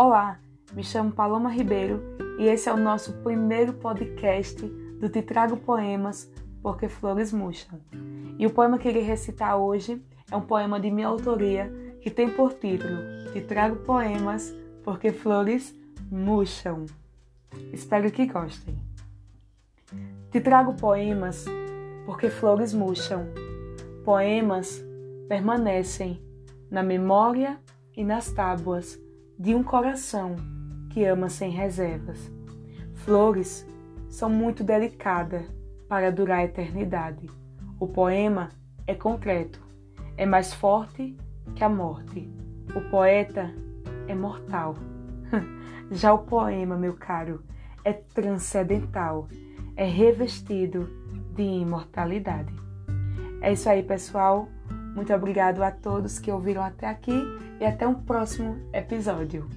Olá, me chamo Paloma Ribeiro e esse é o nosso primeiro podcast do Te Trago Poemas Porque Flores Murcham. E o poema que irei recitar hoje é um poema de minha autoria que tem por título Te Trago Poemas Porque Flores Murcham. Espero que gostem. Te trago poemas porque flores murcham. Poemas permanecem na memória e nas tábuas de um coração que ama sem reservas. Flores são muito delicadas para durar a eternidade. O poema é concreto, é mais forte que a morte. O poeta é mortal. Já o poema, meu caro, é transcendental, é revestido de imortalidade. É isso aí, pessoal. Muito obrigado a todos que ouviram até aqui e até um próximo episódio.